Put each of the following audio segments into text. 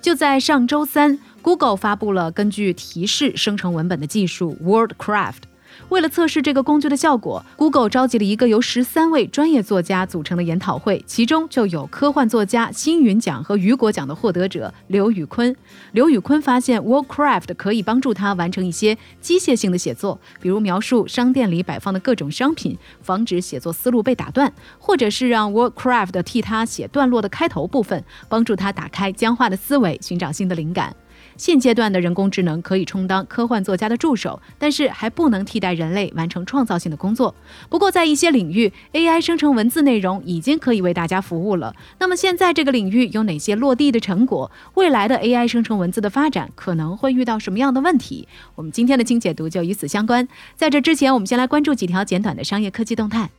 就在上周三，Google 发布了根据提示生成文本的技术 WordCraft。为了测试这个工具的效果，Google 召集了一个由十三位专业作家组成的研讨会，其中就有科幻作家星云奖和雨果奖的获得者刘宇坤。刘宇坤发现 WordCraft 可以帮助他完成一些机械性的写作，比如描述商店里摆放的各种商品，防止写作思路被打断，或者是让 WordCraft 替他写段落的开头部分，帮助他打开僵化的思维，寻找新的灵感。现阶段的人工智能可以充当科幻作家的助手，但是还不能替代人类完成创造性的工作。不过，在一些领域，AI 生成文字内容已经可以为大家服务了。那么，现在这个领域有哪些落地的成果？未来的 AI 生成文字的发展可能会遇到什么样的问题？我们今天的精解读就与此相关。在这之前，我们先来关注几条简短的商业科技动态。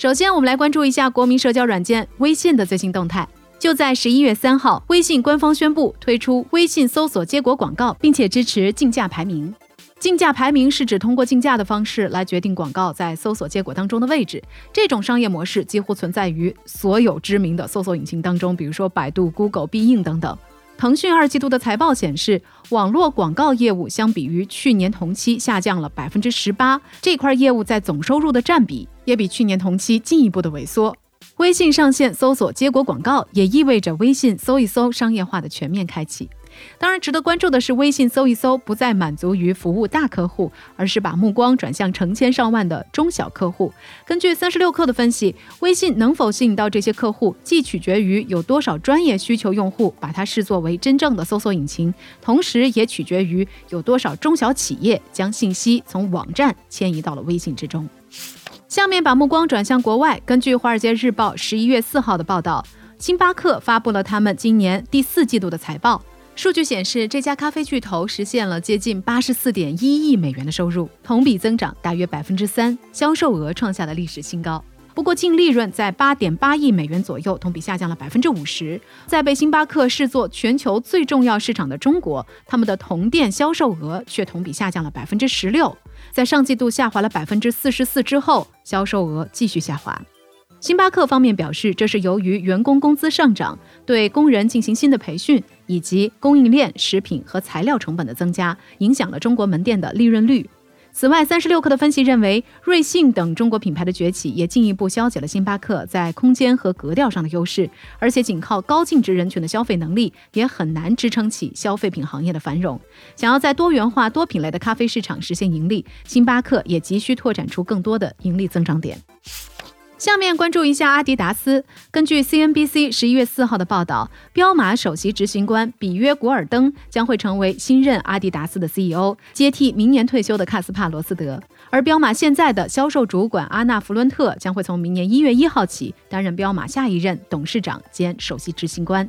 首先，我们来关注一下国民社交软件微信的最新动态。就在十一月三号，微信官方宣布推出微信搜索结果广告，并且支持竞价排名。竞价排名是指通过竞价的方式来决定广告在搜索结果当中的位置。这种商业模式几乎存在于所有知名的搜索引擎当中，比如说百度、Google、必应等等。腾讯二季度的财报显示，网络广告业务相比于去年同期下降了百分之十八，这块业务在总收入的占比也比去年同期进一步的萎缩。微信上线搜索结果广告，也意味着微信搜一搜商业化的全面开启。当然，值得关注的是，微信搜一搜不再满足于服务大客户，而是把目光转向成千上万的中小客户。根据三十六氪的分析，微信能否吸引到这些客户，既取决于有多少专业需求用户把它视作为真正的搜索引擎，同时也取决于有多少中小企业将信息从网站迁移到了微信之中。下面把目光转向国外，根据《华尔街日报》十一月四号的报道，星巴克发布了他们今年第四季度的财报。数据显示，这家咖啡巨头实现了接近八十四点一亿美元的收入，同比增长大约百分之三，销售额创下了历史新高。不过，净利润在八点八亿美元左右，同比下降了百分之五十。在被星巴克视作全球最重要市场的中国，他们的同店销售额却同比下降了百分之十六。在上季度下滑了百分之四十四之后，销售额继续下滑。星巴克方面表示，这是由于员工工资上涨、对工人进行新的培训，以及供应链、食品和材料成本的增加，影响了中国门店的利润率。此外，三十六氪的分析认为，瑞幸等中国品牌的崛起也进一步消解了星巴克在空间和格调上的优势，而且仅靠高净值人群的消费能力，也很难支撑起消费品行业的繁荣。想要在多元化、多品类的咖啡市场实现盈利，星巴克也急需拓展出更多的盈利增长点。下面关注一下阿迪达斯。根据 CNBC 十一月四号的报道，彪马首席执行官比约·古尔登将会成为新任阿迪达斯的 CEO，接替明年退休的卡斯帕·罗斯德。而彪马现在的销售主管阿纳·弗伦特将会从明年一月一号起担任彪马下一任董事长兼首席执行官。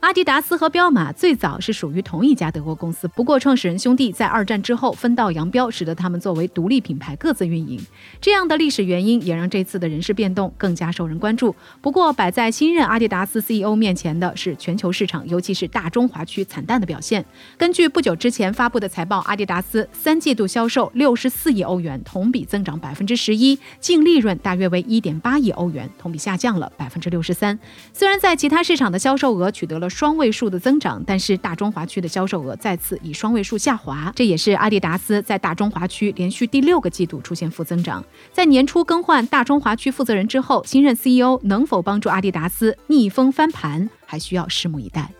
阿迪达斯和彪马最早是属于同一家德国公司，不过创始人兄弟在二战之后分道扬镳，使得他们作为独立品牌各自运营。这样的历史原因也让这次的人事变动更加受人关注。不过，摆在新任阿迪达斯 CEO 面前的是全球市场，尤其是大中华区惨淡的表现。根据不久之前发布的财报，阿迪达斯三季度销售六十四亿欧元，同比增长百分之十一，净利润大约为一点八亿欧元，同比下降了百分之六十三。虽然在其他市场的销售额取得了双位数的增长，但是大中华区的销售额再次以双位数下滑，这也是阿迪达斯在大中华区连续第六个季度出现负增长。在年初更换大中华区负责人之后，新任 CEO 能否帮助阿迪达斯逆风翻盘，还需要拭目以待。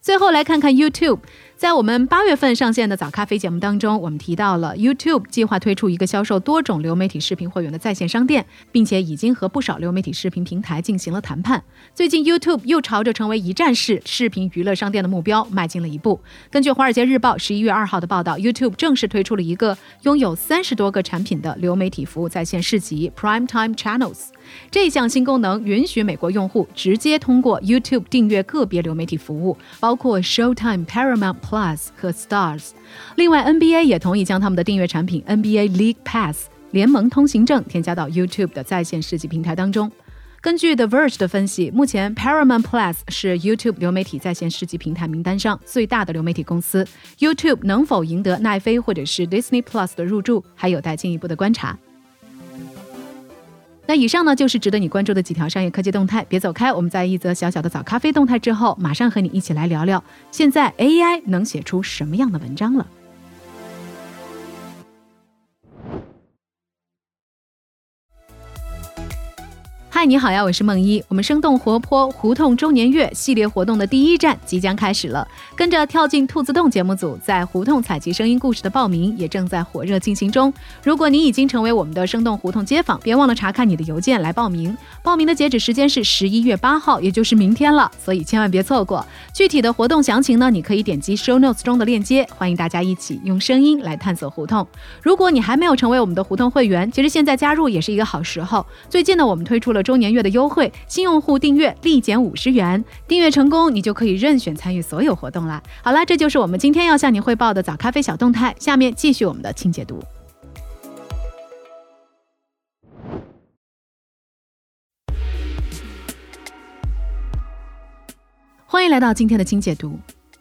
最后来看看 YouTube。在我们八月份上线的早咖啡节目当中，我们提到了 YouTube 计划推出一个销售多种流媒体视频会员的在线商店，并且已经和不少流媒体视频平台进行了谈判。最近 YouTube 又朝着成为一站式视频娱乐商店的目标迈进了一步。根据《华尔街日报》十一月二号的报道，YouTube 正式推出了一个拥有三十多个产品的流媒体服务在线市集 Prime Time Channels。这项新功能允许美国用户直接通过 YouTube 订阅个别流媒体服务，包括 Showtime、Paramount Plus 和 Stars。另外，NBA 也同意将他们的订阅产品 NBA League Pass 联盟通行证添加到 YouTube 的在线世纪平台当中。根据 The Verge 的分析，目前 Paramount Plus 是 YouTube 流媒体在线世纪平台名单上最大的流媒体公司。YouTube 能否赢得奈飞或者是 Disney Plus 的入驻，还有待进一步的观察。那以上呢，就是值得你关注的几条商业科技动态。别走开，我们在一则小小的早咖啡动态之后，马上和你一起来聊聊，现在 AI 能写出什么样的文章了。嗨，你好呀，我是梦一。我们生动活泼胡同周年月系列活动的第一站即将开始了，跟着跳进兔子洞节目组在胡同采集声音故事的报名也正在火热进行中。如果你已经成为我们的生动胡同街坊，别忘了查看你的邮件来报名。报名的截止时间是十一月八号，也就是明天了，所以千万别错过。具体的活动详情呢，你可以点击 show notes 中的链接。欢迎大家一起用声音来探索胡同。如果你还没有成为我们的胡同会员，其实现在加入也是一个好时候。最近呢，我们推出了。周周年月的优惠，新用户订阅立减五十元，订阅成功你就可以任选参与所有活动啦。好了，这就是我们今天要向你汇报的早咖啡小动态。下面继续我们的清解读。欢迎来到今天的清解读。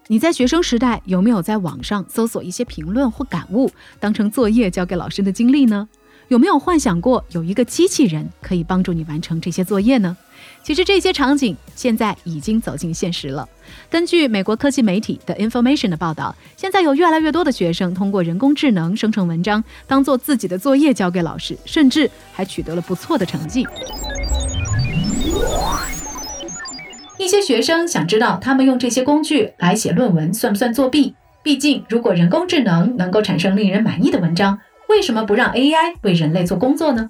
你在学生时代有没有在网上搜索一些评论或感悟，当成作业交给老师的经历呢？有没有幻想过有一个机器人可以帮助你完成这些作业呢？其实这些场景现在已经走进现实了。根据美国科技媒体的 Information 的报道，现在有越来越多的学生通过人工智能生成文章，当做自己的作业交给老师，甚至还取得了不错的成绩。一些学生想知道，他们用这些工具来写论文算不算作弊？毕竟，如果人工智能能够产生令人满意的文章，为什么不让 AI 为人类做工作呢？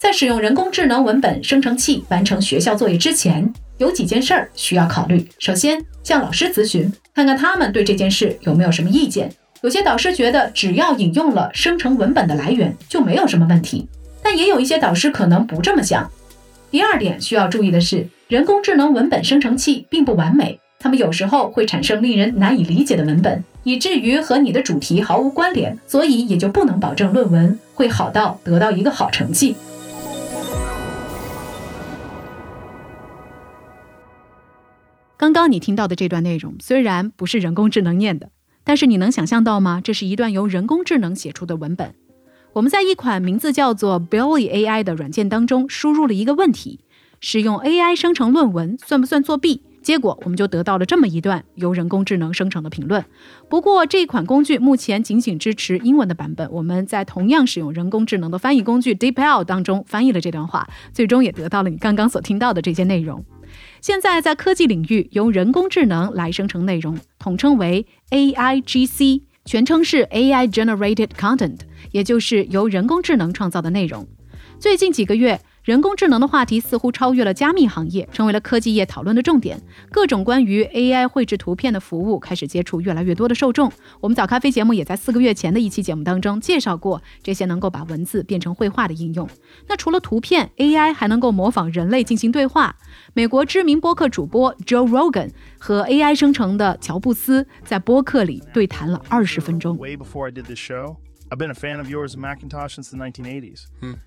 在使用人工智能文本生成器完成学校作业之前，有几件事儿需要考虑。首先，向老师咨询，看看他们对这件事有没有什么意见。有些导师觉得，只要引用了生成文本的来源，就没有什么问题。但也有一些导师可能不这么想。第二点需要注意的是，人工智能文本生成器并不完美。他们有时候会产生令人难以理解的文本，以至于和你的主题毫无关联，所以也就不能保证论文会好到得到一个好成绩。刚刚你听到的这段内容虽然不是人工智能念的，但是你能想象到吗？这是一段由人工智能写出的文本。我们在一款名字叫做 Billy AI 的软件当中输入了一个问题：使用 AI 生成论文算不算作弊？结果我们就得到了这么一段由人工智能生成的评论。不过这款工具目前仅仅支持英文的版本。我们在同样使用人工智能的翻译工具 DeepL 当中翻译了这段话，最终也得到了你刚刚所听到的这些内容。现在在科技领域，由人工智能来生成内容，统称为 AIGC，全称是 AI Generated Content，也就是由人工智能创造的内容。最近几个月。人工智能的话题似乎超越了加密行业，成为了科技业讨论的重点。各种关于 AI 绘制图片的服务开始接触越来越多的受众。我们早咖啡节目也在四个月前的一期节目当中介绍过这些能够把文字变成绘画的应用。那除了图片，AI 还能够模仿人类进行对话。美国知名播客主播 Joe Rogan 和 AI 生成的乔布斯在播客里对谈了二十分钟。Way before I did this show, I've been a fan of yours and Macintosh since the 1980s.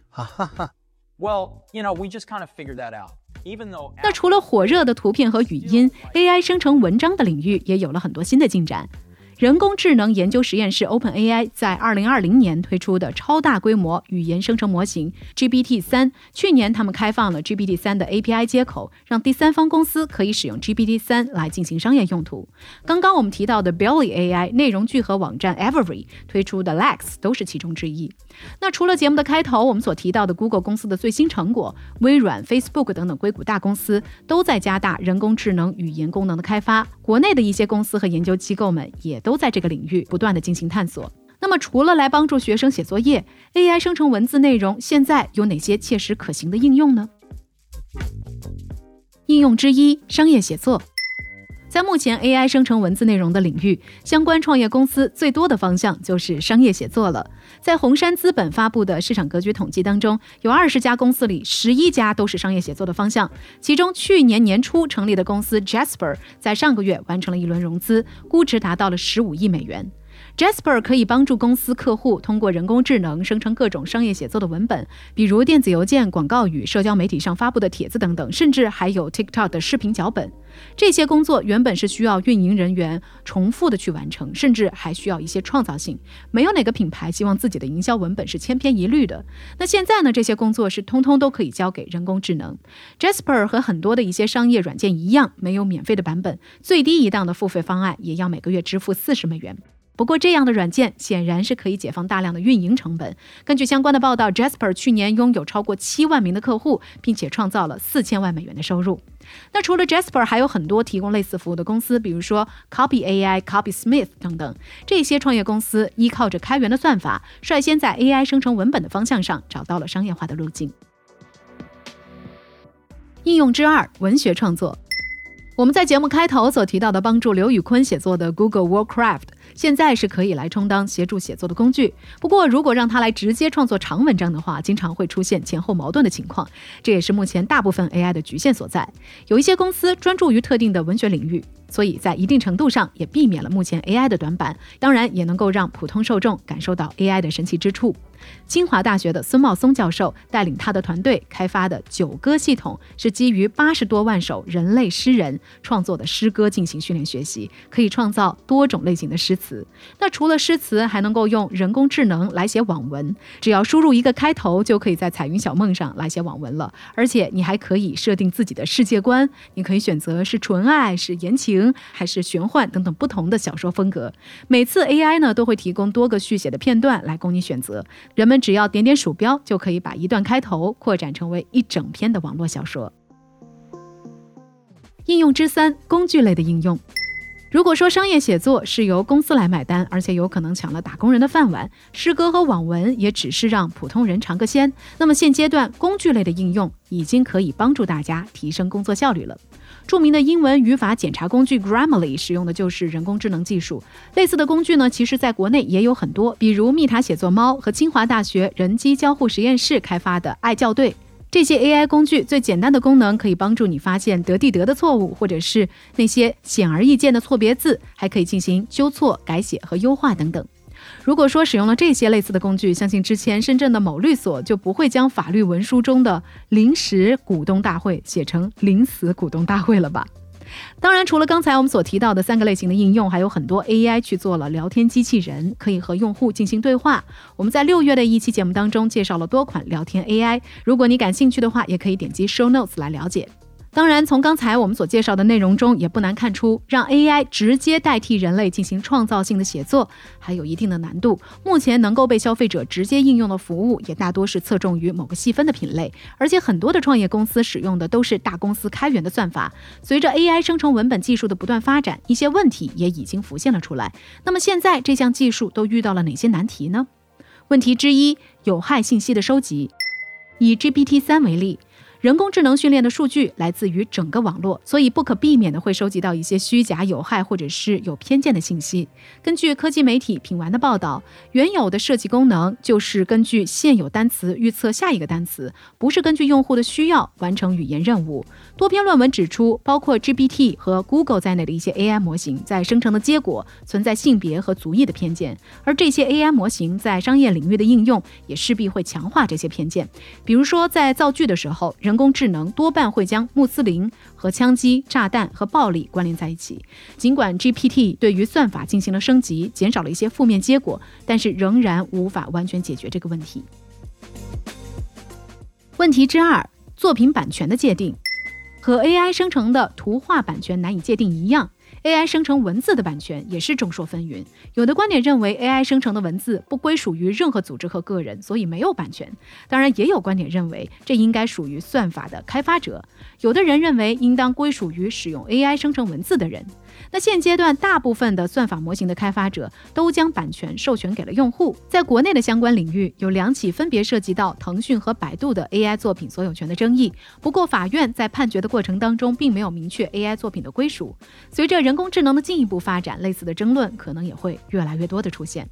Ha ha ha. Well, you know, we just kind of figure that out. Even though 那除了火热的图片和语音，AI 生成文章的领域也有了很多新的进展。人工智能研究实验室 OpenAI 在2020年推出的超大规模语言生成模型 GPT-3，去年他们开放了 GPT-3 的 API 接口，让第三方公司可以使用 GPT-3 来进行商业用途。刚刚我们提到的 Billy AI 内容聚合网站 Every 推出的 Lex 都是其中之一。那除了节目的开头我们所提到的 Google 公司的最新成果，微软、Facebook 等等硅谷大公司都在加大人工智能语言功能的开发。国内的一些公司和研究机构们也都。在这个领域不断的进行探索。那么，除了来帮助学生写作业，AI 生成文字内容现在有哪些切实可行的应用呢？应用之一，商业写作。在目前 AI 生成文字内容的领域，相关创业公司最多的方向就是商业写作了。在红杉资本发布的市场格局统计当中，有二十家公司里，十一家都是商业写作的方向。其中，去年年初成立的公司 Jasper 在上个月完成了一轮融资，估值达到了十五亿美元。Jasper 可以帮助公司客户通过人工智能生成各种商业写作的文本，比如电子邮件、广告语、社交媒体上发布的帖子等等，甚至还有 TikTok 的视频脚本。这些工作原本是需要运营人员重复的去完成，甚至还需要一些创造性。没有哪个品牌希望自己的营销文本是千篇一律的。那现在呢？这些工作是通通都可以交给人工智能。Jasper 和很多的一些商业软件一样，没有免费的版本，最低一档的付费方案也要每个月支付四十美元。不过，这样的软件显然是可以解放大量的运营成本。根据相关的报道，Jasper 去年拥有超过七万名的客户，并且创造了四千万美元的收入。那除了 Jasper，还有很多提供类似服务的公司，比如说 Copy AI、Copysmith 等等。这些创业公司依靠着开源的算法，率先在 AI 生成文本的方向上找到了商业化的路径。应用之二：文学创作。我们在节目开头所提到的帮助刘宇坤写作的 Google Workcraft。现在是可以来充当协助写作的工具，不过如果让它来直接创作长文章的话，经常会出现前后矛盾的情况，这也是目前大部分 AI 的局限所在。有一些公司专注于特定的文学领域。所以在一定程度上也避免了目前 AI 的短板，当然也能够让普通受众感受到 AI 的神奇之处。清华大学的孙茂松教授带领他的团队开发的九歌系统，是基于八十多万首人类诗人创作的诗歌进行训练学习，可以创造多种类型的诗词。那除了诗词，还能够用人工智能来写网文，只要输入一个开头，就可以在彩云小梦上来写网文了。而且你还可以设定自己的世界观，你可以选择是纯爱，是言情。还是玄幻等等不同的小说风格，每次 AI 呢都会提供多个续写的片段来供你选择。人们只要点点鼠标，就可以把一段开头扩展成为一整篇的网络小说。应用之三：工具类的应用。如果说商业写作是由公司来买单，而且有可能抢了打工人的饭碗，诗歌和网文也只是让普通人尝个鲜。那么现阶段工具类的应用已经可以帮助大家提升工作效率了。著名的英文语法检查工具 Grammarly 使用的就是人工智能技术。类似的工具呢，其实在国内也有很多，比如蜜塔写作猫和清华大学人机交互实验室开发的爱校对。这些 AI 工具最简单的功能可以帮助你发现得地得的错误，或者是那些显而易见的错别字，还可以进行纠错、改写和优化等等。如果说使用了这些类似的工具，相信之前深圳的某律所就不会将法律文书中的临时股东大会写成临死股东大会了吧？当然，除了刚才我们所提到的三个类型的应用，还有很多 AI 去做了聊天机器人，可以和用户进行对话。我们在六月的一期节目当中介绍了多款聊天 AI，如果你感兴趣的话，也可以点击 Show Notes 来了解。当然，从刚才我们所介绍的内容中，也不难看出，让 AI 直接代替人类进行创造性的写作，还有一定的难度。目前能够被消费者直接应用的服务，也大多是侧重于某个细分的品类，而且很多的创业公司使用的都是大公司开源的算法。随着 AI 生成文本技术的不断发展，一些问题也已经浮现了出来。那么现在这项技术都遇到了哪些难题呢？问题之一，有害信息的收集。以 GPT 三为例。人工智能训练的数据来自于整个网络，所以不可避免的会收集到一些虚假、有害或者是有偏见的信息。根据科技媒体品玩的报道，原有的设计功能就是根据现有单词预测下一个单词，不是根据用户的需要完成语言任务。多篇论文指出，包括 GPT 和 Google 在内的一些 AI 模型在生成的结果存在性别和族裔的偏见，而这些 AI 模型在商业领域的应用也势必会强化这些偏见。比如说，在造句的时候，人工智能多半会将穆斯林和枪击、炸弹和暴力关联在一起。尽管 GPT 对于算法进行了升级，减少了一些负面结果，但是仍然无法完全解决这个问题。问题之二：作品版权的界定。和 AI 生成的图画版权难以界定一样。AI 生成文字的版权也是众说纷纭。有的观点认为 AI 生成的文字不归属于任何组织和个人，所以没有版权。当然，也有观点认为这应该属于算法的开发者。有的人认为应当归属于使用 AI 生成文字的人。那现阶段，大部分的算法模型的开发者都将版权授权给了用户。在国内的相关领域，有两起分别涉及到腾讯和百度的 AI 作品所有权的争议。不过，法院在判决的过程当中，并没有明确 AI 作品的归属。随着人工智能的进一步发展，类似的争论可能也会越来越多的出现。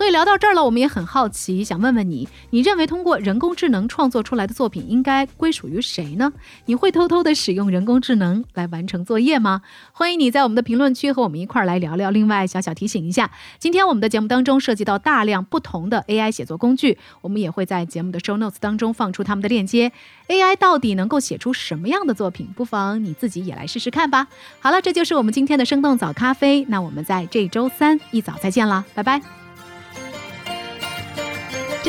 所以聊到这儿了，我们也很好奇，想问问你，你认为通过人工智能创作出来的作品应该归属于谁呢？你会偷偷的使用人工智能来完成作业吗？欢迎你在我们的评论区和我们一块儿来聊聊。另外，小小提醒一下，今天我们的节目当中涉及到大量不同的 AI 写作工具，我们也会在节目的 show notes 当中放出他们的链接。AI 到底能够写出什么样的作品？不妨你自己也来试试看吧。好了，这就是我们今天的生动早咖啡。那我们在这周三一早再见了，拜拜。